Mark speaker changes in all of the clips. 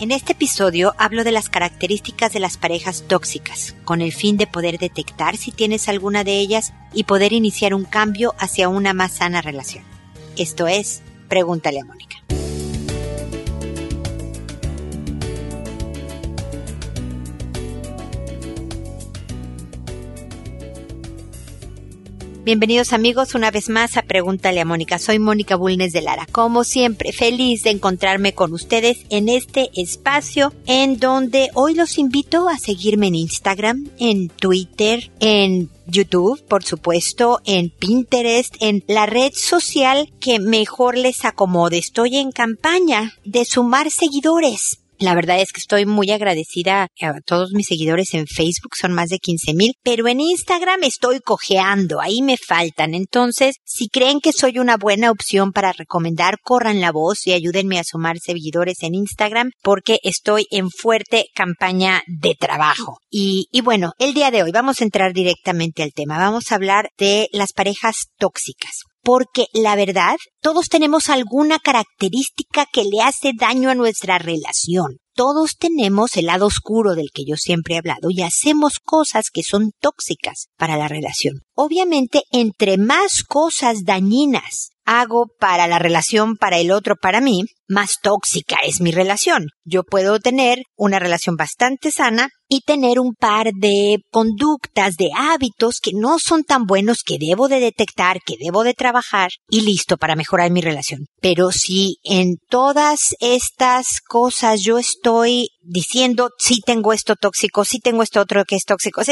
Speaker 1: En este episodio hablo de las características de las parejas tóxicas, con el fin de poder detectar si tienes alguna de ellas y poder iniciar un cambio hacia una más sana relación. Esto es, pregúntale a Mónica. Bienvenidos amigos una vez más a Pregúntale a Mónica. Soy Mónica Bulnes de Lara. Como siempre, feliz de encontrarme con ustedes en este espacio en donde hoy los invito a seguirme en Instagram, en Twitter, en YouTube, por supuesto, en Pinterest, en la red social que mejor les acomode. Estoy en campaña de sumar seguidores. La verdad es que estoy muy agradecida a todos mis seguidores en Facebook, son más de 15 mil, pero en Instagram estoy cojeando, ahí me faltan. Entonces, si creen que soy una buena opción para recomendar, corran la voz y ayúdenme a sumar seguidores en Instagram porque estoy en fuerte campaña de trabajo. Y, y bueno, el día de hoy vamos a entrar directamente al tema. Vamos a hablar de las parejas tóxicas porque la verdad, todos tenemos alguna característica que le hace daño a nuestra relación. Todos tenemos el lado oscuro del que yo siempre he hablado y hacemos cosas que son tóxicas para la relación. Obviamente, entre más cosas dañinas hago para la relación, para el otro, para mí, más tóxica es mi relación. Yo puedo tener una relación bastante sana y tener un par de conductas, de hábitos que no son tan buenos que debo de detectar, que debo de trabajar y listo para mejorar mi relación. Pero si en todas estas cosas yo estoy diciendo sí tengo esto tóxico, sí tengo esto otro que es tóxico,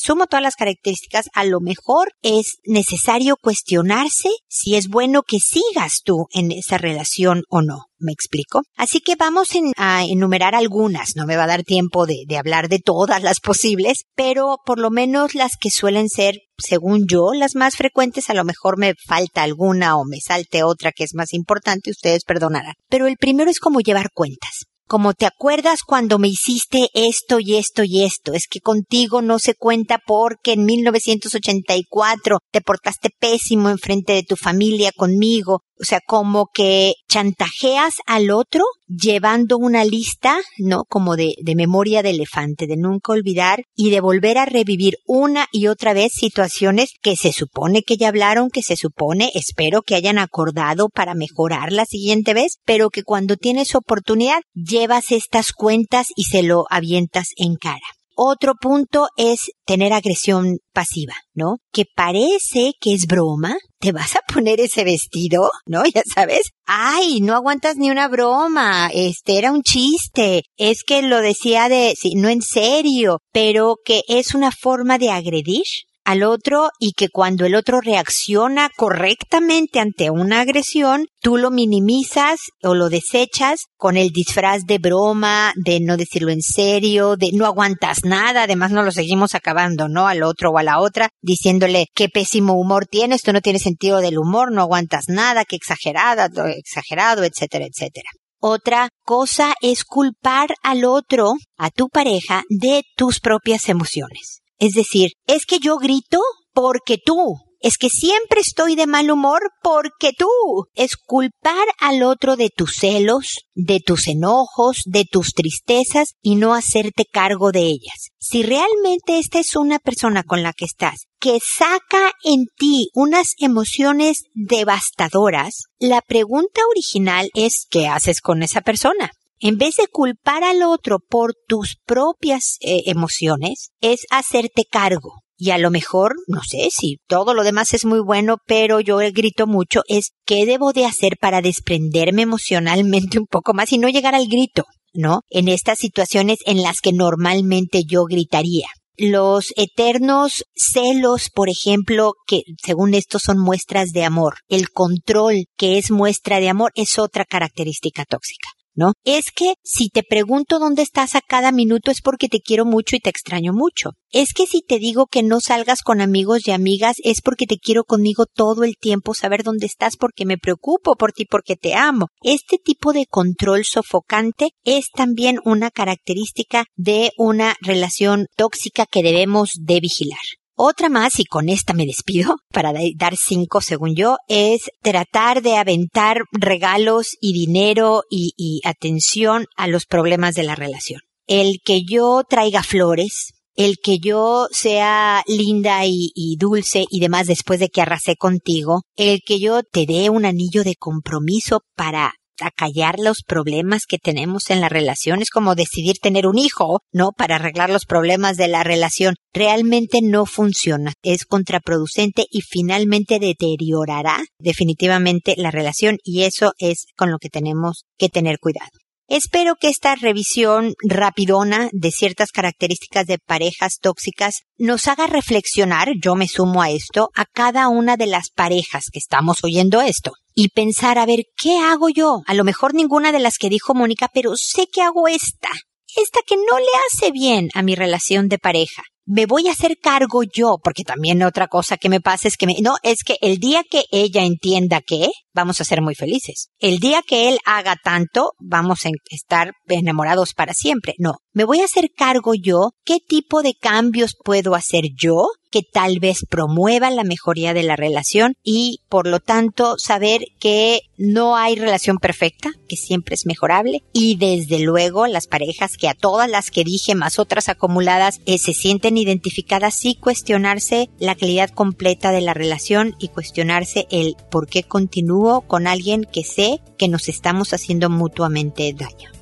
Speaker 1: sumo todas las características, a lo mejor es necesario cuestionarse si es bueno que sigas tú en esa relación o no. ¿Me explico? Así que vamos a enumerar algunas. No me va a dar tiempo de, de hablar de todas las posibles, pero por lo menos las que suelen ser según yo, las más frecuentes, a lo mejor me falta alguna o me salte otra que es más importante, ustedes perdonarán. Pero el primero es como llevar cuentas como te acuerdas cuando me hiciste esto y esto y esto, es que contigo no se cuenta porque en 1984 te portaste pésimo enfrente de tu familia conmigo, o sea, como que chantajeas al otro llevando una lista, ¿no? Como de, de memoria de elefante, de nunca olvidar y de volver a revivir una y otra vez situaciones que se supone que ya hablaron, que se supone, espero que hayan acordado para mejorar la siguiente vez, pero que cuando tienes oportunidad llevas estas cuentas y se lo avientas en cara. Otro punto es tener agresión pasiva, ¿no? Que parece que es broma. Te vas a poner ese vestido, ¿no? Ya sabes. Ay, no aguantas ni una broma. Este era un chiste. Es que lo decía de, sí, no en serio, pero que es una forma de agredir al otro y que cuando el otro reacciona correctamente ante una agresión, tú lo minimizas o lo desechas con el disfraz de broma, de no decirlo en serio, de no aguantas nada, además no lo seguimos acabando, ¿no? Al otro o a la otra, diciéndole qué pésimo humor tienes, tú no tienes sentido del humor, no aguantas nada, qué exagerada, exagerado, etcétera, etcétera. Otra cosa es culpar al otro, a tu pareja, de tus propias emociones. Es decir, es que yo grito porque tú. Es que siempre estoy de mal humor porque tú. Es culpar al otro de tus celos, de tus enojos, de tus tristezas y no hacerte cargo de ellas. Si realmente esta es una persona con la que estás que saca en ti unas emociones devastadoras, la pregunta original es ¿qué haces con esa persona? En vez de culpar al otro por tus propias eh, emociones, es hacerte cargo. Y a lo mejor, no sé si todo lo demás es muy bueno, pero yo grito mucho, es qué debo de hacer para desprenderme emocionalmente un poco más y no llegar al grito, ¿no? En estas situaciones en las que normalmente yo gritaría los eternos celos, por ejemplo, que según esto son muestras de amor. El control, que es muestra de amor, es otra característica tóxica. ¿No? Es que si te pregunto dónde estás a cada minuto es porque te quiero mucho y te extraño mucho. Es que si te digo que no salgas con amigos y amigas es porque te quiero conmigo todo el tiempo, saber dónde estás porque me preocupo por ti, porque te amo. Este tipo de control sofocante es también una característica de una relación tóxica que debemos de vigilar. Otra más, y con esta me despido, para dar cinco según yo, es tratar de aventar regalos y dinero y, atención a los problemas de la relación. El que yo traiga flores, el que yo sea linda y, y, dulce y demás después de que arrasé contigo, el que yo te dé un anillo de compromiso para acallar los problemas que tenemos en la relación. Es como decidir tener un hijo, ¿no? Para arreglar los problemas de la relación. Realmente no funciona. Es contraproducente y finalmente deteriorará definitivamente la relación y eso es con lo que tenemos que tener cuidado. Espero que esta revisión rapidona de ciertas características de parejas tóxicas nos haga reflexionar, yo me sumo a esto, a cada una de las parejas que estamos oyendo esto y pensar a ver qué hago yo. A lo mejor ninguna de las que dijo Mónica, pero sé que hago esta. Esta que no le hace bien a mi relación de pareja me voy a hacer cargo yo, porque también otra cosa que me pasa es que me, no, es que el día que ella entienda que, vamos a ser muy felices. El día que él haga tanto, vamos a estar enamorados para siempre. No, me voy a hacer cargo yo, qué tipo de cambios puedo hacer yo que tal vez promueva la mejoría de la relación y por lo tanto saber que no hay relación perfecta, que siempre es mejorable y desde luego las parejas que a todas las que dije más otras acumuladas eh, se sienten identificadas sí cuestionarse la calidad completa de la relación y cuestionarse el por qué continúo con alguien que sé que nos estamos haciendo mutuamente daño.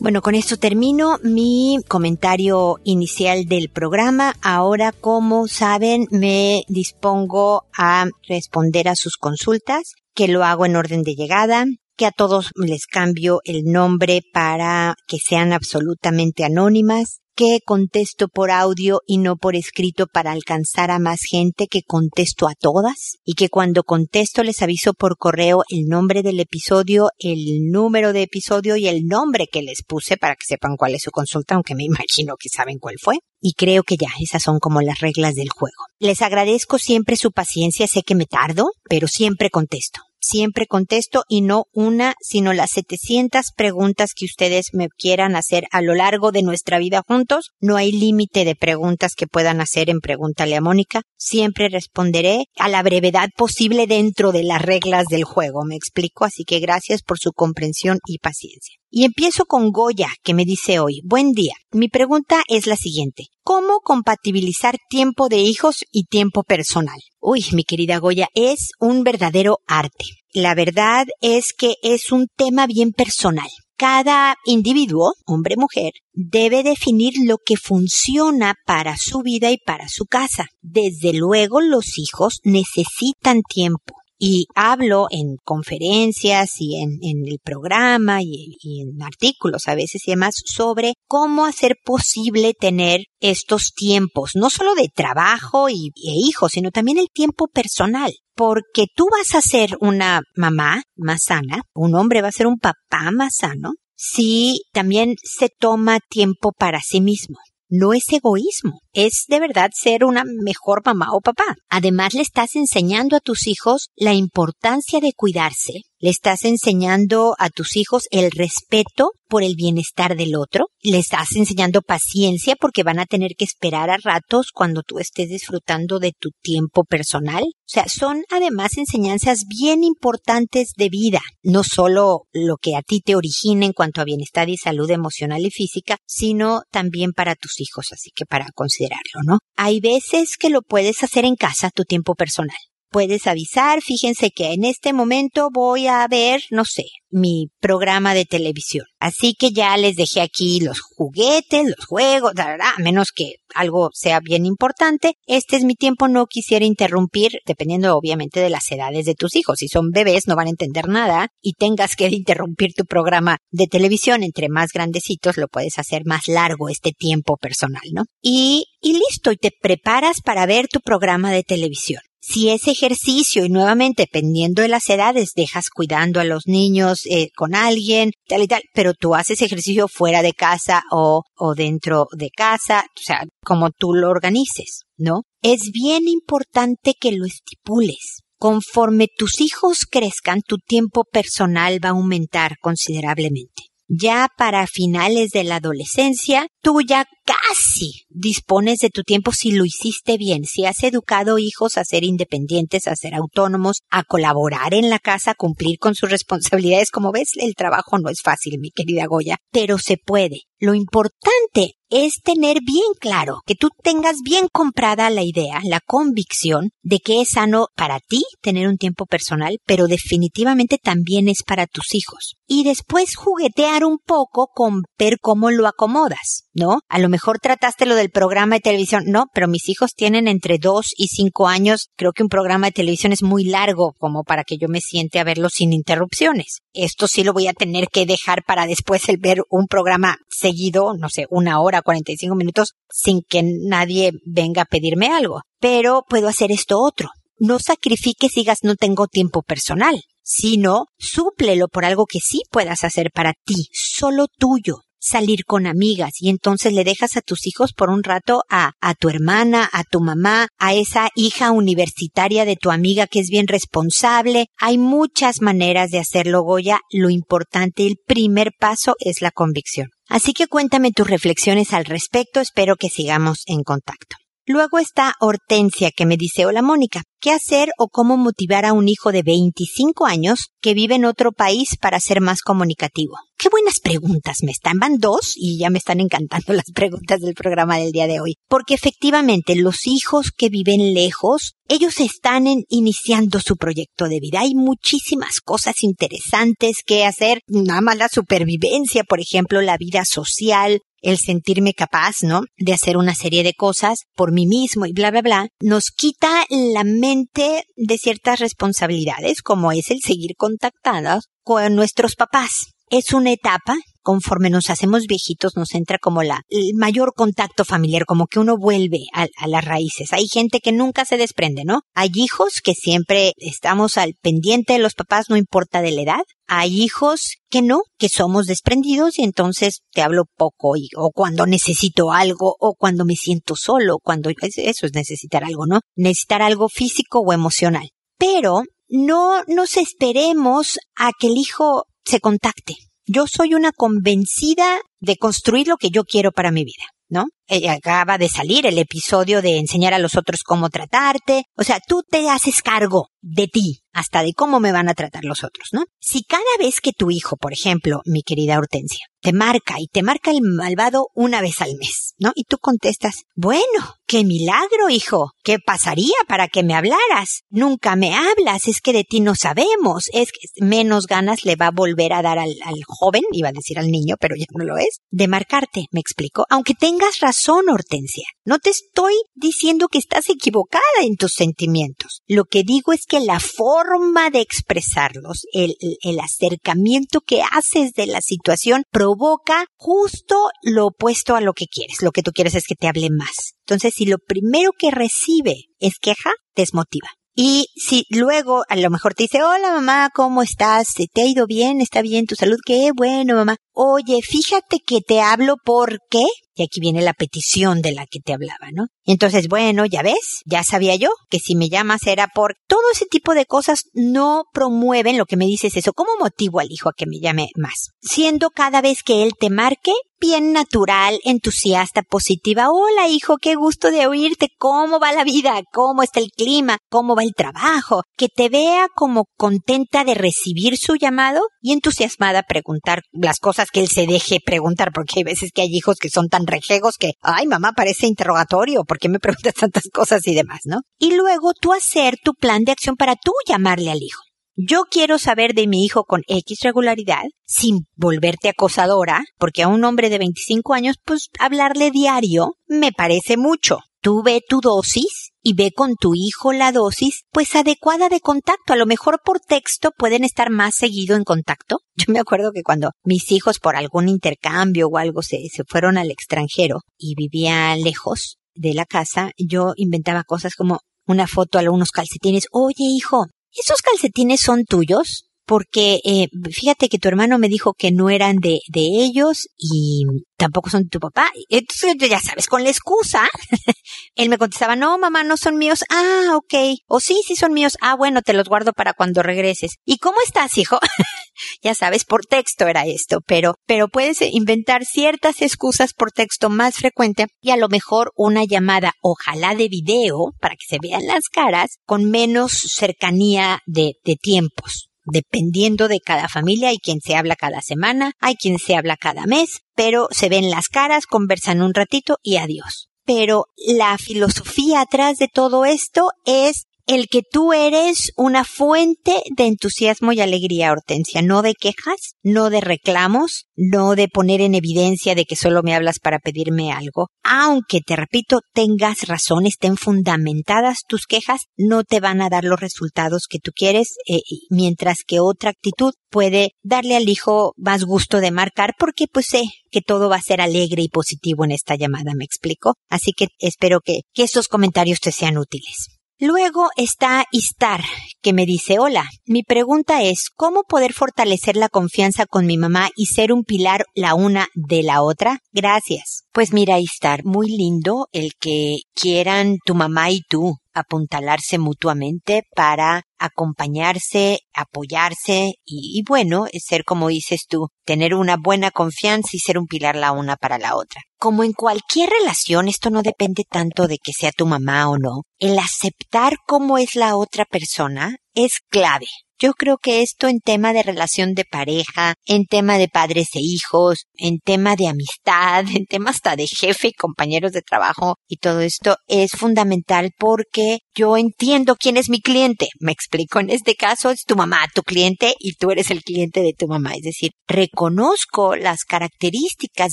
Speaker 1: Bueno, con esto termino mi comentario inicial del programa. Ahora, como saben, me dispongo a responder a sus consultas, que lo hago en orden de llegada, que a todos les cambio el nombre para que sean absolutamente anónimas, que contesto por audio y no por escrito para alcanzar a más gente, que contesto a todas y que cuando contesto les aviso por correo el nombre del episodio, el número de episodio y el nombre que les puse para que sepan cuál es su consulta, aunque me imagino que saben cuál fue. Y creo que ya, esas son como las reglas del juego. Les agradezco siempre su paciencia, sé que me tardo, pero siempre contesto siempre contesto y no una, sino las 700 preguntas que ustedes me quieran hacer a lo largo de nuestra vida juntos. No hay límite de preguntas que puedan hacer en Pregúntale a Mónica. Siempre responderé a la brevedad posible dentro de las reglas del juego. Me explico, así que gracias por su comprensión y paciencia. Y empiezo con Goya, que me dice hoy, buen día. Mi pregunta es la siguiente. ¿Cómo compatibilizar tiempo de hijos y tiempo personal? Uy, mi querida Goya, es un verdadero arte. La verdad es que es un tema bien personal. Cada individuo, hombre mujer, debe definir lo que funciona para su vida y para su casa. Desde luego los hijos necesitan tiempo y hablo en conferencias y en, el programa y, en artículos a veces y demás sobre cómo hacer posible tener estos tiempos, no solo de trabajo y, e hijos, sino también el tiempo personal. Porque tú vas a ser una mamá más sana, un hombre va a ser un papá más sano, si también se toma tiempo para sí mismo no es egoísmo, es de verdad ser una mejor mamá o papá. Además le estás enseñando a tus hijos la importancia de cuidarse, le estás enseñando a tus hijos el respeto por el bienestar del otro, le estás enseñando paciencia porque van a tener que esperar a ratos cuando tú estés disfrutando de tu tiempo personal. O sea, son además enseñanzas bien importantes de vida, no solo lo que a ti te origina en cuanto a bienestar y salud emocional y física, sino también para tus hijos, así que para considerarlo, ¿no? Hay veces que lo puedes hacer en casa, tu tiempo personal puedes avisar, fíjense que en este momento voy a ver, no sé, mi programa de televisión. Así que ya les dejé aquí los juguetes, los juegos, a menos que algo sea bien importante. Este es mi tiempo, no quisiera interrumpir, dependiendo obviamente de las edades de tus hijos. Si son bebés no van a entender nada y tengas que interrumpir tu programa de televisión entre más grandecitos, lo puedes hacer más largo este tiempo personal, ¿no? Y, y listo, y te preparas para ver tu programa de televisión. Si ese ejercicio y nuevamente dependiendo de las edades dejas cuidando a los niños eh, con alguien, tal y tal, pero tú haces ejercicio fuera de casa o, o dentro de casa, o sea, como tú lo organices, ¿no? Es bien importante que lo estipules. Conforme tus hijos crezcan, tu tiempo personal va a aumentar considerablemente. Ya para finales de la adolescencia, tú ya casi dispones de tu tiempo si lo hiciste bien, si has educado hijos a ser independientes, a ser autónomos, a colaborar en la casa, a cumplir con sus responsabilidades. Como ves, el trabajo no es fácil, mi querida Goya, pero se puede. Lo importante es tener bien claro, que tú tengas bien comprada la idea, la convicción de que es sano para ti tener un tiempo personal, pero definitivamente también es para tus hijos. Y después juguetear un poco con ver cómo lo acomodas, ¿no? A lo mejor trataste lo del programa de televisión, no, pero mis hijos tienen entre dos y cinco años, creo que un programa de televisión es muy largo como para que yo me siente a verlo sin interrupciones. Esto sí lo voy a tener que dejar para después el ver un programa seguido, no sé, una hora, 45 minutos, sin que nadie venga a pedirme algo. Pero puedo hacer esto otro. No sacrifiques digas no tengo tiempo personal, sino súplelo por algo que sí puedas hacer para ti, solo tuyo salir con amigas y entonces le dejas a tus hijos por un rato a, a tu hermana, a tu mamá, a esa hija universitaria de tu amiga que es bien responsable. Hay muchas maneras de hacerlo, Goya. Lo importante, el primer paso es la convicción. Así que cuéntame tus reflexiones al respecto. Espero que sigamos en contacto. Luego está Hortensia que me dice, hola Mónica, ¿qué hacer o cómo motivar a un hijo de 25 años que vive en otro país para ser más comunicativo? Qué buenas preguntas me están. Van dos y ya me están encantando las preguntas del programa del día de hoy. Porque efectivamente los hijos que viven lejos, ellos están iniciando su proyecto de vida. Hay muchísimas cosas interesantes que hacer. Nada más la supervivencia, por ejemplo, la vida social, el sentirme capaz, ¿no? De hacer una serie de cosas por mí mismo y bla, bla, bla, nos quita la mente de ciertas responsabilidades, como es el seguir contactados con nuestros papás. Es una etapa conforme nos hacemos viejitos nos entra como la el mayor contacto familiar, como que uno vuelve a, a, las raíces. Hay gente que nunca se desprende, ¿no? Hay hijos que siempre estamos al pendiente de los papás, no importa de la edad. Hay hijos que no, que somos desprendidos y entonces te hablo poco y, o cuando necesito algo o cuando me siento solo, cuando eso es necesitar algo, ¿no? Necesitar algo físico o emocional. Pero no nos esperemos a que el hijo se contacte yo soy una convencida de construir lo que yo quiero para mi vida, ¿no? Eh, acaba de salir el episodio de enseñar a los otros cómo tratarte. O sea, tú te haces cargo de ti, hasta de cómo me van a tratar los otros, ¿no? Si cada vez que tu hijo, por ejemplo, mi querida Hortensia, te marca y te marca el malvado una vez al mes, ¿no? Y tú contestas, bueno, qué milagro, hijo, ¿qué pasaría para que me hablaras? Nunca me hablas, es que de ti no sabemos, es que menos ganas le va a volver a dar al, al joven, iba a decir al niño, pero ya no lo es, de marcarte, me explico, aunque tengas razón, Hortensia, no te estoy diciendo que estás equivocada en tus sentimientos, lo que digo es que la forma de expresarlos, el, el acercamiento que haces de la situación, provoca justo lo opuesto a lo que quieres. Lo que tú quieres es que te hable más. Entonces, si lo primero que recibe es queja, desmotiva. Y si luego a lo mejor te dice, hola mamá, ¿cómo estás? ¿Te ha ido bien? ¿Está bien tu salud? Qué bueno mamá. Oye, fíjate que te hablo porque y aquí viene la petición de la que te hablaba, ¿no? Entonces, bueno, ya ves, ya sabía yo que si me llamas era por todo ese tipo de cosas no promueven lo que me dices eso. ¿Cómo motivo al hijo a que me llame más? Siendo cada vez que él te marque bien natural, entusiasta, positiva. Hola hijo, qué gusto de oírte. ¿Cómo va la vida? ¿Cómo está el clima? ¿Cómo va el trabajo? Que te vea como contenta de recibir su llamado y entusiasmada a preguntar las cosas que él se deje preguntar, porque hay veces que hay hijos que son tan rejegos que, ay mamá, parece interrogatorio, ¿por qué me preguntas tantas cosas y demás, no? Y luego tú hacer tu plan de acción para tú llamarle al hijo. Yo quiero saber de mi hijo con X regularidad, sin volverte acosadora, porque a un hombre de 25 años, pues hablarle diario me parece mucho. Tú ve tu dosis y ve con tu hijo la dosis, pues adecuada de contacto. A lo mejor por texto pueden estar más seguido en contacto. Yo me acuerdo que cuando mis hijos por algún intercambio o algo se, se fueron al extranjero y vivían lejos de la casa, yo inventaba cosas como una foto a unos calcetines. Oye, hijo, ¿esos calcetines son tuyos? Porque eh, fíjate que tu hermano me dijo que no eran de, de ellos y tampoco son de tu papá. Entonces, ya sabes, con la excusa, él me contestaba, no, mamá, no son míos. Ah, ok. O sí, sí son míos. Ah, bueno, te los guardo para cuando regreses. ¿Y cómo estás, hijo? ya sabes, por texto era esto, pero, pero puedes inventar ciertas excusas por texto más frecuente y a lo mejor una llamada, ojalá de video, para que se vean las caras, con menos cercanía de, de tiempos dependiendo de cada familia, hay quien se habla cada semana, hay quien se habla cada mes, pero se ven las caras, conversan un ratito y adiós. Pero la filosofía atrás de todo esto es el que tú eres una fuente de entusiasmo y alegría, Hortensia, no de quejas, no de reclamos, no de poner en evidencia de que solo me hablas para pedirme algo. Aunque, te repito, tengas razón, estén fundamentadas tus quejas, no te van a dar los resultados que tú quieres, eh, mientras que otra actitud puede darle al hijo más gusto de marcar porque pues sé que todo va a ser alegre y positivo en esta llamada, me explico. Así que espero que, que estos comentarios te sean útiles. Luego está Istar, que me dice, hola, mi pregunta es, ¿cómo poder fortalecer la confianza con mi mamá y ser un pilar la una de la otra? Gracias. Pues mira, Istar, muy lindo el que quieran tu mamá y tú apuntalarse mutuamente para acompañarse, apoyarse y, bueno, ser como dices tú, tener una buena confianza y ser un pilar la una para la otra. Como en cualquier relación, esto no depende tanto de que sea tu mamá o no. El aceptar cómo es la otra persona es clave. Yo creo que esto en tema de relación de pareja, en tema de padres e hijos, en tema de amistad, en tema hasta de jefe y compañeros de trabajo y todo esto es fundamental porque yo entiendo quién es mi cliente. Me explico, en este caso es tu mamá, tu cliente y tú eres el cliente de tu mamá. Es decir, reconozco las características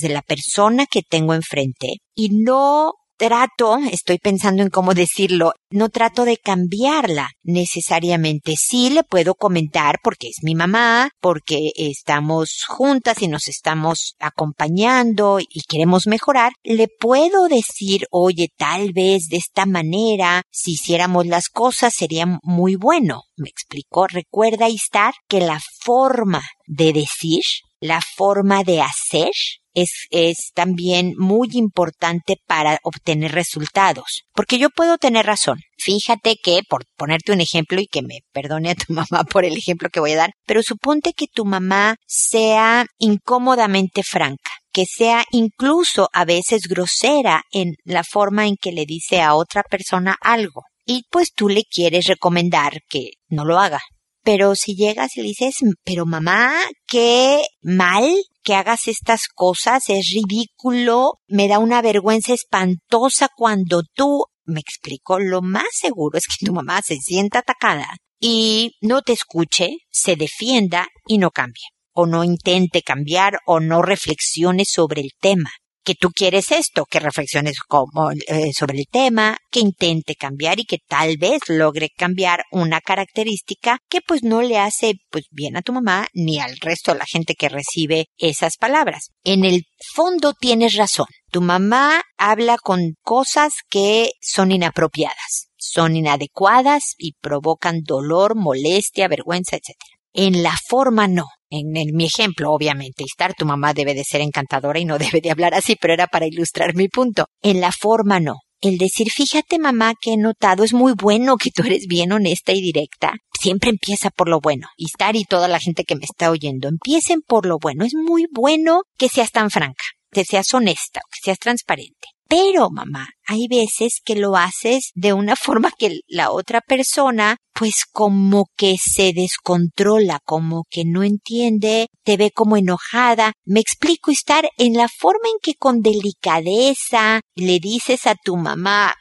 Speaker 1: de la persona que tengo enfrente y no trato, estoy pensando en cómo decirlo, no trato de cambiarla necesariamente. Sí le puedo comentar porque es mi mamá, porque estamos juntas y nos estamos acompañando y queremos mejorar. Le puedo decir, oye, tal vez de esta manera, si hiciéramos las cosas sería muy bueno. Me explicó, recuerda estar que la forma de decir, la forma de hacer es, es también muy importante para obtener resultados. Porque yo puedo tener razón. Fíjate que, por ponerte un ejemplo y que me perdone a tu mamá por el ejemplo que voy a dar, pero suponte que tu mamá sea incómodamente franca que sea incluso a veces grosera en la forma en que le dice a otra persona algo. Y pues tú le quieres recomendar que no lo haga. Pero si llegas y le dices, pero mamá, qué mal que hagas estas cosas, es ridículo, me da una vergüenza espantosa cuando tú, me explico, lo más seguro es que tu mamá se sienta atacada y no te escuche, se defienda y no cambie o no intente cambiar o no reflexione sobre el tema que tú quieres esto, que reflexiones como, eh, sobre el tema, que intente cambiar y que tal vez logre cambiar una característica que pues no le hace pues bien a tu mamá ni al resto de la gente que recibe esas palabras. En el fondo tienes razón. Tu mamá habla con cosas que son inapropiadas, son inadecuadas y provocan dolor, molestia, vergüenza, etc. En la forma no en mi ejemplo, obviamente, estar tu mamá debe de ser encantadora y no debe de hablar así, pero era para ilustrar mi punto. En la forma no. El decir, fíjate mamá que he notado, es muy bueno que tú eres bien honesta y directa. Siempre empieza por lo bueno. Y estar y toda la gente que me está oyendo, empiecen por lo bueno. Es muy bueno que seas tan franca, que seas honesta, que seas transparente. Pero, mamá, hay veces que lo haces de una forma que la otra persona, pues como que se descontrola, como que no entiende, te ve como enojada. Me explico estar en la forma en que con delicadeza le dices a tu mamá,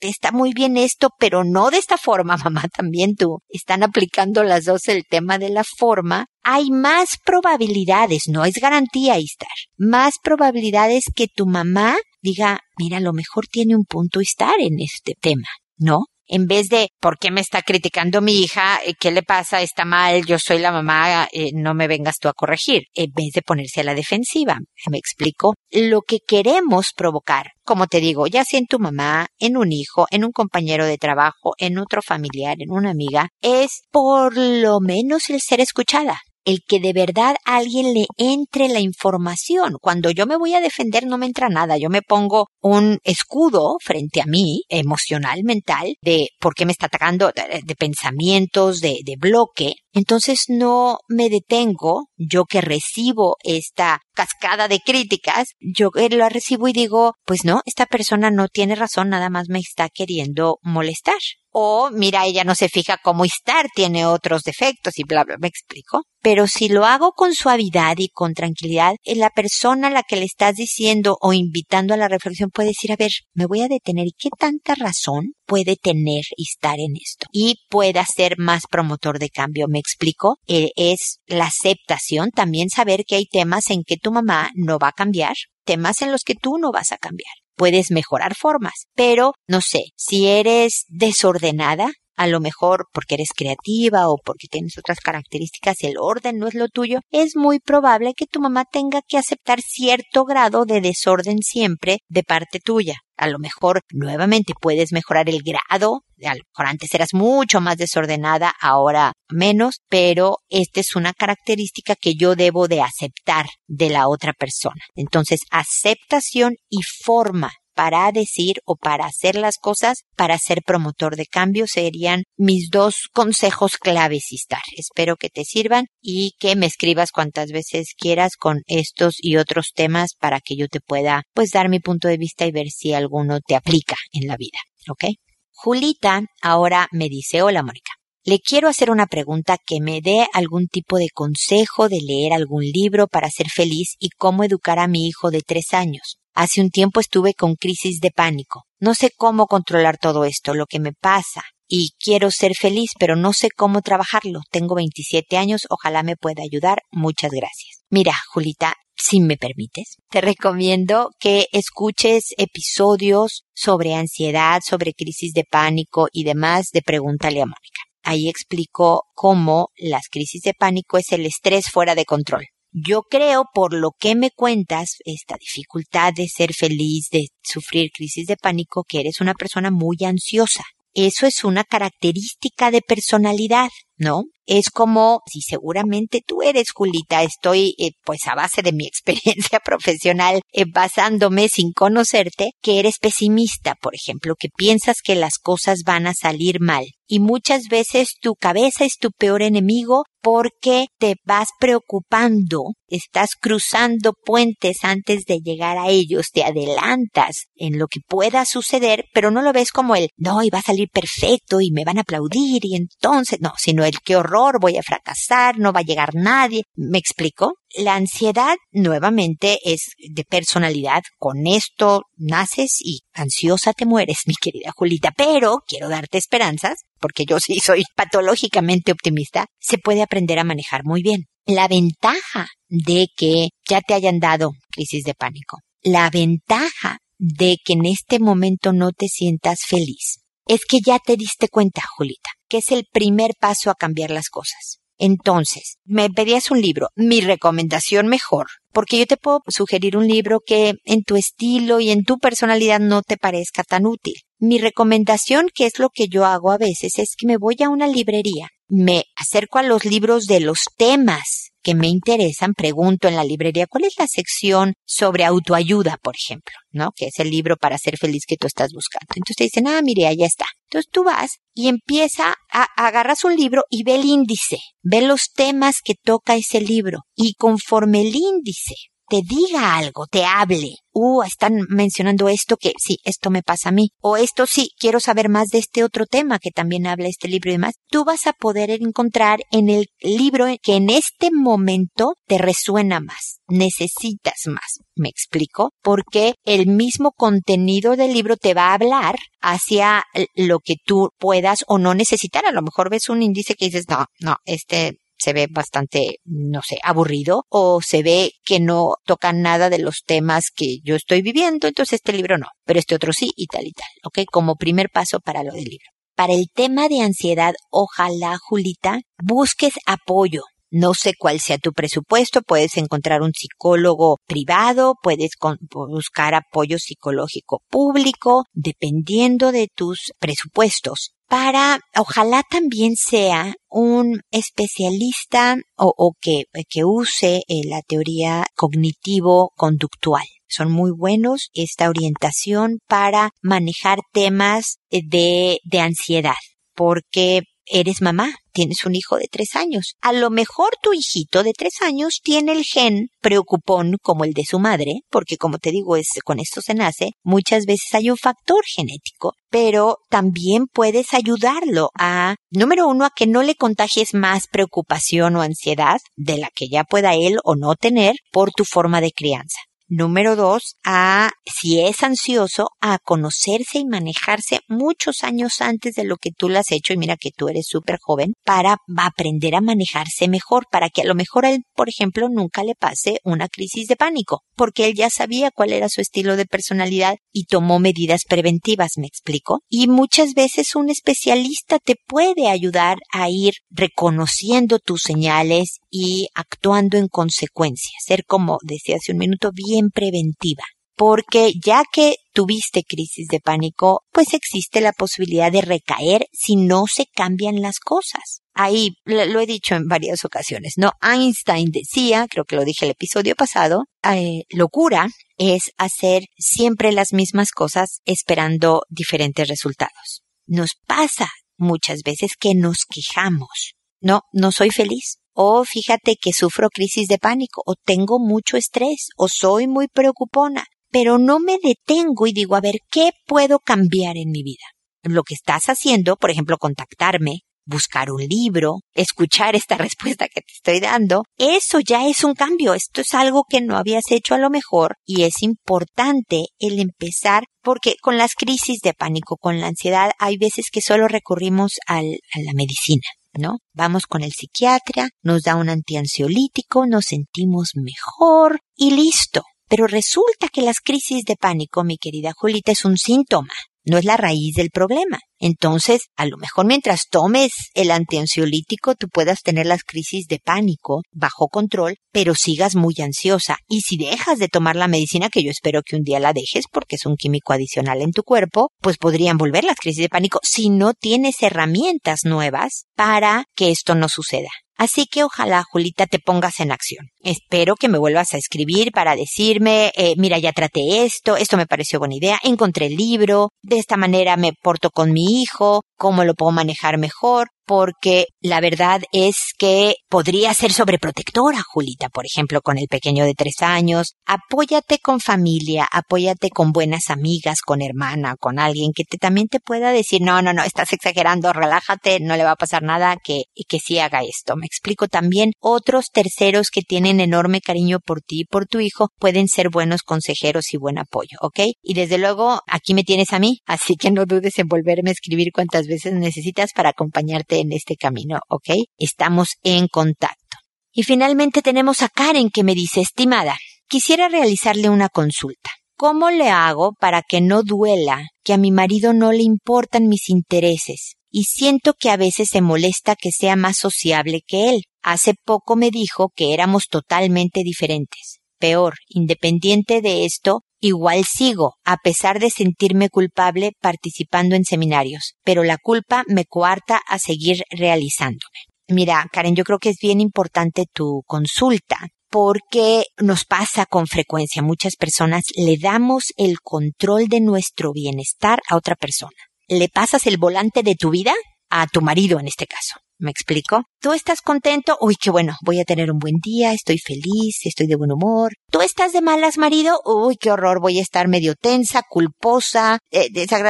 Speaker 1: te está muy bien esto, pero no de esta forma, mamá, también tú. Están aplicando las dos el tema de la forma. Hay más probabilidades, no es garantía, estar, más probabilidades que tu mamá diga, mira, a lo mejor tiene un punto estar en este tema, ¿no? en vez de, ¿por qué me está criticando mi hija? Eh, ¿Qué le pasa? Está mal, yo soy la mamá, eh, no me vengas tú a corregir. En vez de ponerse a la defensiva. ¿Me explico? Lo que queremos provocar, como te digo, ya sea en tu mamá, en un hijo, en un compañero de trabajo, en otro familiar, en una amiga, es por lo menos el ser escuchada el que de verdad alguien le entre la información. Cuando yo me voy a defender no me entra nada, yo me pongo un escudo frente a mí, emocional, mental, de por qué me está atacando, de, pensamientos, de, de bloque. Entonces no me detengo, yo que recibo esta cascada de críticas, yo la recibo y digo, pues no, esta persona no tiene razón, nada más me está queriendo molestar. O mira, ella no se fija cómo estar, tiene otros defectos y bla, bla, me explico. Pero si lo hago con suavidad y con tranquilidad, eh, la persona a la que le estás diciendo o invitando a la reflexión puede decir, a ver, me voy a detener, ¿y qué tanta razón puede tener estar en esto? Y pueda ser más promotor de cambio, me explico. Eh, es la aceptación, también saber que hay temas en que tu mamá no va a cambiar, temas en los que tú no vas a cambiar puedes mejorar formas. Pero, no sé, si eres desordenada, a lo mejor porque eres creativa o porque tienes otras características, el orden no es lo tuyo, es muy probable que tu mamá tenga que aceptar cierto grado de desorden siempre de parte tuya. A lo mejor nuevamente puedes mejorar el grado, a lo mejor antes eras mucho más desordenada, ahora menos, pero esta es una característica que yo debo de aceptar de la otra persona. Entonces, aceptación y forma para decir o para hacer las cosas, para ser promotor de cambio, serían mis dos consejos claves, Istar. Espero que te sirvan y que me escribas cuantas veces quieras con estos y otros temas para que yo te pueda, pues, dar mi punto de vista y ver si alguno te aplica en la vida. ¿Ok? Julita ahora me dice, hola Mónica. Le quiero hacer una pregunta que me dé algún tipo de consejo de leer algún libro para ser feliz y cómo educar a mi hijo de tres años. Hace un tiempo estuve con crisis de pánico. No sé cómo controlar todo esto, lo que me pasa. Y quiero ser feliz, pero no sé cómo trabajarlo. Tengo 27 años, ojalá me pueda ayudar. Muchas gracias. Mira, Julita, si me permites, te recomiendo que escuches episodios sobre ansiedad, sobre crisis de pánico y demás de Pregúntale a Mónica. Ahí explico cómo las crisis de pánico es el estrés fuera de control. Yo creo, por lo que me cuentas, esta dificultad de ser feliz, de sufrir crisis de pánico, que eres una persona muy ansiosa. Eso es una característica de personalidad, ¿no? Es como si seguramente tú eres Julita, estoy eh, pues a base de mi experiencia profesional eh, basándome sin conocerte, que eres pesimista, por ejemplo, que piensas que las cosas van a salir mal. Y muchas veces tu cabeza es tu peor enemigo porque te vas preocupando, estás cruzando puentes antes de llegar a ellos, te adelantas en lo que pueda suceder, pero no lo ves como el, no, y va a salir perfecto y me van a aplaudir y entonces, no, sino el qué horror, voy a fracasar, no va a llegar nadie. ¿Me explico? La ansiedad nuevamente es de personalidad, con esto naces y ansiosa te mueres, mi querida Julita, pero quiero darte esperanzas porque yo sí soy patológicamente optimista, se puede aprender a manejar muy bien. La ventaja de que ya te hayan dado crisis de pánico, la ventaja de que en este momento no te sientas feliz, es que ya te diste cuenta, Julita, que es el primer paso a cambiar las cosas. Entonces, me pedías un libro, mi recomendación mejor, porque yo te puedo sugerir un libro que en tu estilo y en tu personalidad no te parezca tan útil. Mi recomendación, que es lo que yo hago a veces, es que me voy a una librería, me acerco a los libros de los temas que me interesan, pregunto en la librería cuál es la sección sobre autoayuda, por ejemplo, ¿no? Que es el libro para ser feliz que tú estás buscando. Entonces te dicen, ah, mire, allá está. Entonces tú vas y empieza a, agarras un libro y ve el índice, ve los temas que toca ese libro y conforme el índice te diga algo, te hable. Uh, están mencionando esto que sí, esto me pasa a mí. O esto sí, quiero saber más de este otro tema que también habla este libro y demás. Tú vas a poder encontrar en el libro que en este momento te resuena más, necesitas más. ¿Me explico? Porque el mismo contenido del libro te va a hablar hacia lo que tú puedas o no necesitar. A lo mejor ves un índice que dices, no, no, este se ve bastante, no sé, aburrido o se ve que no tocan nada de los temas que yo estoy viviendo, entonces este libro no, pero este otro sí y tal y tal, ¿ok? Como primer paso para lo del libro. para el tema de ansiedad, ojalá, Julita, busques apoyo. No sé cuál sea tu presupuesto, puedes encontrar un psicólogo privado, puedes buscar apoyo psicológico público, dependiendo de tus presupuestos para, ojalá también sea un especialista o, que, use eh, la teoría cognitivo-conductual. Son muy buenos esta orientación para manejar temas de, de ansiedad, porque eres mamá, tienes un hijo de tres años. A lo mejor tu hijito de tres años tiene el gen preocupón como el de su madre, porque como te digo, es, con esto se nace, muchas veces hay un factor genético, pero también puedes ayudarlo a, número uno, a que no le contagies más preocupación o ansiedad de la que ya pueda él o no tener por tu forma de crianza. Número dos, a, si es ansioso, a conocerse y manejarse muchos años antes de lo que tú lo has hecho, y mira que tú eres súper joven, para aprender a manejarse mejor, para que a lo mejor a él, por ejemplo, nunca le pase una crisis de pánico, porque él ya sabía cuál era su estilo de personalidad y tomó medidas preventivas, me explico. Y muchas veces un especialista te puede ayudar a ir reconociendo tus señales y actuando en consecuencia, ser como decía hace un minuto, bien preventiva. Porque ya que tuviste crisis de pánico, pues existe la posibilidad de recaer si no se cambian las cosas. Ahí lo he dicho en varias ocasiones, ¿no? Einstein decía, creo que lo dije el episodio pasado, eh, locura es hacer siempre las mismas cosas esperando diferentes resultados. Nos pasa muchas veces que nos quejamos. No, no soy feliz o fíjate que sufro crisis de pánico, o tengo mucho estrés, o soy muy preocupona, pero no me detengo y digo, a ver, ¿qué puedo cambiar en mi vida? Lo que estás haciendo, por ejemplo, contactarme, buscar un libro, escuchar esta respuesta que te estoy dando, eso ya es un cambio, esto es algo que no habías hecho a lo mejor y es importante el empezar porque con las crisis de pánico, con la ansiedad, hay veces que solo recurrimos al, a la medicina. ¿No? Vamos con el psiquiatra, nos da un antiansiolítico, nos sentimos mejor y listo. Pero resulta que las crisis de pánico, mi querida Julita, es un síntoma no es la raíz del problema. Entonces, a lo mejor mientras tomes el antiansiolítico, tú puedas tener las crisis de pánico bajo control, pero sigas muy ansiosa. Y si dejas de tomar la medicina, que yo espero que un día la dejes porque es un químico adicional en tu cuerpo, pues podrían volver las crisis de pánico si no tienes herramientas nuevas para que esto no suceda. Así que ojalá, Julita, te pongas en acción. Espero que me vuelvas a escribir para decirme, eh, mira, ya traté esto, esto me pareció buena idea, encontré el libro, de esta manera me porto con mi hijo, cómo lo puedo manejar mejor, porque la verdad es que podría ser sobreprotectora, Julita, por ejemplo, con el pequeño de tres años. Apóyate con familia, apóyate con buenas amigas, con hermana, con alguien que te, también te pueda decir, no, no, no, estás exagerando, relájate, no le va a pasar nada, que, que sí haga esto. Me explico también, otros terceros que tienen enorme cariño por ti y por tu hijo pueden ser buenos consejeros y buen apoyo, ¿ok? Y desde luego, aquí me tienes a mí, así que no dudes en volverme a escribir cuantas veces necesitas para acompañarte en este camino, ¿ok? Estamos en contacto. Y finalmente tenemos a Karen que me dice, estimada, quisiera realizarle una consulta. ¿Cómo le hago para que no duela que a mi marido no le importan mis intereses? Y siento que a veces se molesta que sea más sociable que él. Hace poco me dijo que éramos totalmente diferentes. Peor, independiente de esto, igual sigo, a pesar de sentirme culpable participando en seminarios, pero la culpa me coarta a seguir realizándome. Mira, Karen, yo creo que es bien importante tu consulta porque nos pasa con frecuencia. Muchas personas le damos el control de nuestro bienestar a otra persona. Le pasas el volante de tu vida a tu marido en este caso. ¿Me explico? Tú estás contento, uy, qué bueno, voy a tener un buen día, estoy feliz, estoy de buen humor. Tú estás de malas, marido, uy, qué horror, voy a estar medio tensa, culposa, eh,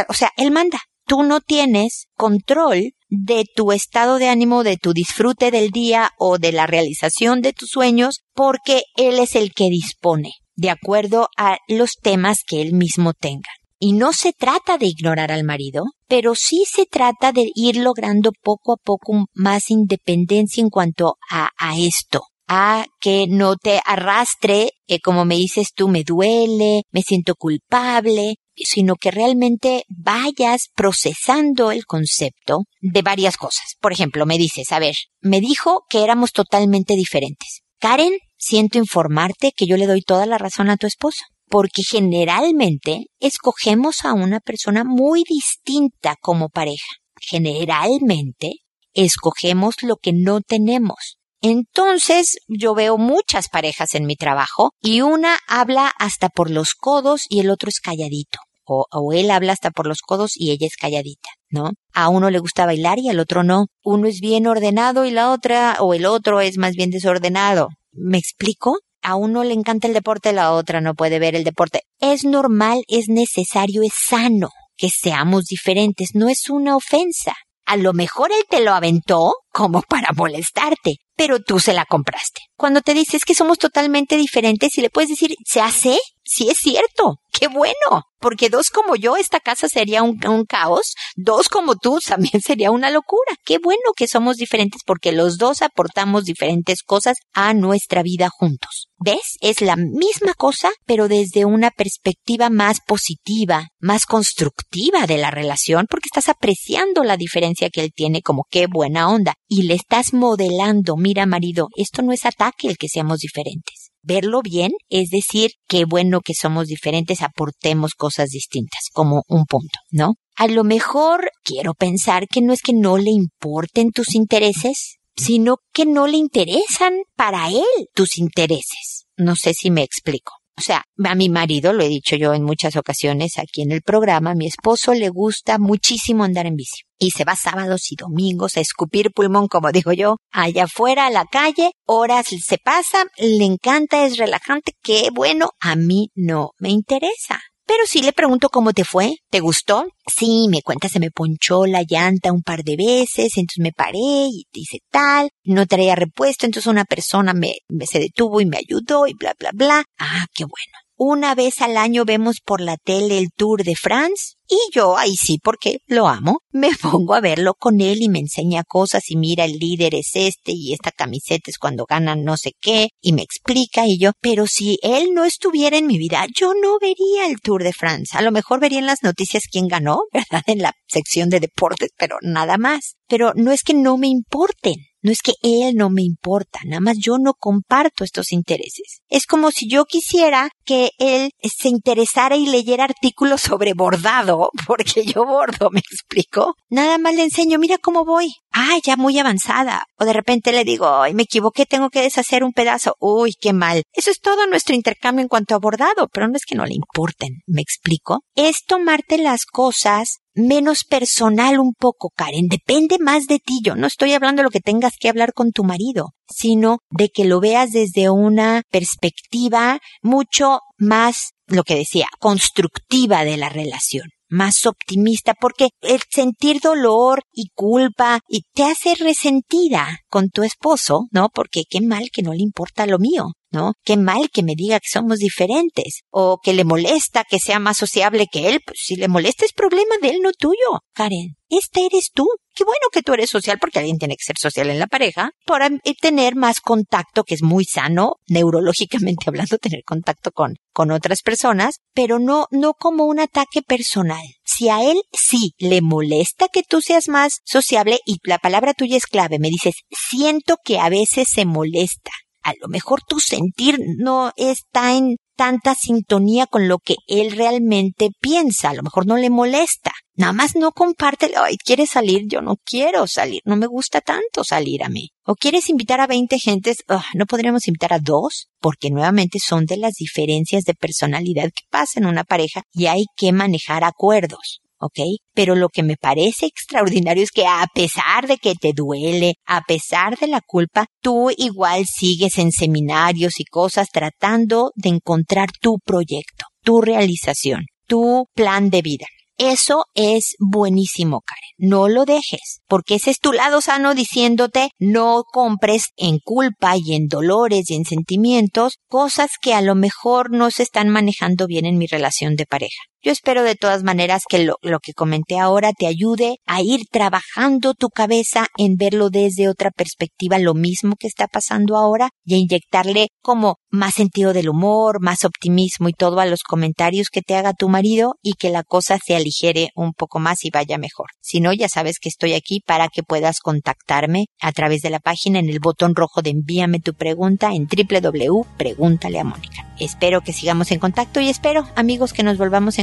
Speaker 1: O sea, él manda. Tú no tienes control de tu estado de ánimo, de tu disfrute del día o de la realización de tus sueños, porque él es el que dispone, de acuerdo a los temas que él mismo tenga. Y no se trata de ignorar al marido, pero sí se trata de ir logrando poco a poco más independencia en cuanto a, esto a que no te arrastre, eh, como me dices tú, me duele, me siento culpable, sino que realmente vayas procesando el concepto de varias cosas. Por ejemplo, me dices, a ver, me dijo que éramos totalmente diferentes. Karen, siento informarte que yo le doy toda la razón a tu esposo porque generalmente escogemos a una persona muy distinta como pareja. Generalmente escogemos lo que no tenemos. Entonces yo veo muchas parejas en mi trabajo y una habla hasta por los codos y el otro es calladito. O, o, él habla hasta por los codos y ella es calladita, ¿no? A uno le gusta bailar y al otro no. Uno es bien ordenado y la otra o el otro es más bien desordenado. ¿Me explico? A uno le encanta el deporte, la otra no puede ver el deporte. Es normal, es necesario, es sano que seamos diferentes, no es una ofensa. A lo mejor él te lo aventó como para molestarte, pero tú se la compraste. Cuando te dices que somos totalmente diferentes y le puedes decir, ¿se hace? Sí es cierto. ¡Qué bueno! Porque dos como yo, esta casa sería un, caos. Dos como tú también sería una locura. Qué bueno que somos diferentes porque los dos aportamos diferentes cosas a nuestra vida juntos. ¿Ves? Es la misma cosa, pero desde una perspectiva más positiva, más constructiva de la relación, porque estás apreciando la diferencia que él tiene como qué buena onda y le estás modelando, mira marido, esto no es ataque el que seamos diferentes verlo bien, es decir, qué bueno que somos diferentes, aportemos cosas distintas, como un punto, ¿no? A lo mejor quiero pensar que no es que no le importen tus intereses, sino que no le interesan para él tus intereses. No sé si me explico. O sea, a mi marido, lo he dicho yo en muchas ocasiones aquí en el programa, a mi esposo le gusta muchísimo andar en bici. Y se va sábados y domingos a escupir pulmón, como digo yo, allá afuera a la calle, horas se pasa, le encanta, es relajante, qué bueno, a mí no me interesa. Pero sí le pregunto cómo te fue, ¿te gustó? Sí, me cuenta, se me ponchó la llanta un par de veces, entonces me paré y hice tal, no traía repuesto, entonces una persona me, me se detuvo y me ayudó y bla, bla, bla. Ah, qué bueno. Una vez al año vemos por la tele el Tour de France y yo ahí sí, porque lo amo, me pongo a verlo con él y me enseña cosas y mira, el líder es este y esta camiseta es cuando ganan no sé qué y me explica y yo, pero si él no estuviera en mi vida, yo no vería el Tour de France. A lo mejor vería en las noticias quién ganó, ¿verdad? En la sección de deportes, pero nada más. Pero no es que no me importen. No es que él no me importa, nada más yo no comparto estos intereses. Es como si yo quisiera que él se interesara y leyera artículos sobre bordado, porque yo bordo, me explico. Nada más le enseño, mira cómo voy. Ah, ya muy avanzada. O de repente le digo, ay, me equivoqué, tengo que deshacer un pedazo. Uy, qué mal. Eso es todo nuestro intercambio en cuanto a bordado, pero no es que no le importen, me explico. Es tomarte las cosas menos personal un poco, Karen. Depende más de ti. Yo no estoy hablando de lo que tengas que hablar con tu marido, sino de que lo veas desde una perspectiva mucho más, lo que decía, constructiva de la relación más optimista, porque el sentir dolor y culpa y te hace resentida con tu esposo, ¿no? Porque qué mal que no le importa lo mío. ¿No? Qué mal que me diga que somos diferentes o que le molesta que sea más sociable que él. Pues si le molesta es problema de él, no tuyo. Karen, esta eres tú. Qué bueno que tú eres social porque alguien tiene que ser social en la pareja para eh, tener más contacto, que es muy sano, neurológicamente hablando, tener contacto con, con otras personas, pero no, no como un ataque personal. Si a él sí le molesta que tú seas más sociable y la palabra tuya es clave, me dices, siento que a veces se molesta a lo mejor tu sentir no está en tanta sintonía con lo que él realmente piensa, a lo mejor no le molesta. Nada más no compártelo, ay, ¿quieres salir? Yo no quiero salir, no me gusta tanto salir a mí. O quieres invitar a 20 gentes, no podríamos invitar a dos, porque nuevamente son de las diferencias de personalidad que pasa en una pareja y hay que manejar acuerdos. ¿Ok? Pero lo que me parece extraordinario es que a pesar de que te duele, a pesar de la culpa, tú igual sigues en seminarios y cosas tratando de encontrar tu proyecto, tu realización, tu plan de vida. Eso es buenísimo, Karen. No lo dejes, porque ese es tu lado sano diciéndote no compres en culpa y en dolores y en sentimientos cosas que a lo mejor no se están manejando bien en mi relación de pareja. Yo espero de todas maneras que lo, que comenté ahora te ayude a ir trabajando tu cabeza en verlo desde otra perspectiva, lo mismo que está pasando ahora, y a inyectarle como más sentido del humor, más optimismo y todo a los comentarios que te haga tu marido y que la cosa se aligere un poco más y vaya mejor. Si no, ya sabes que estoy aquí para que puedas contactarme a través de la página en el botón rojo de envíame tu pregunta en www.pregúntale a Mónica. Espero que sigamos en contacto y espero, amigos, que nos volvamos a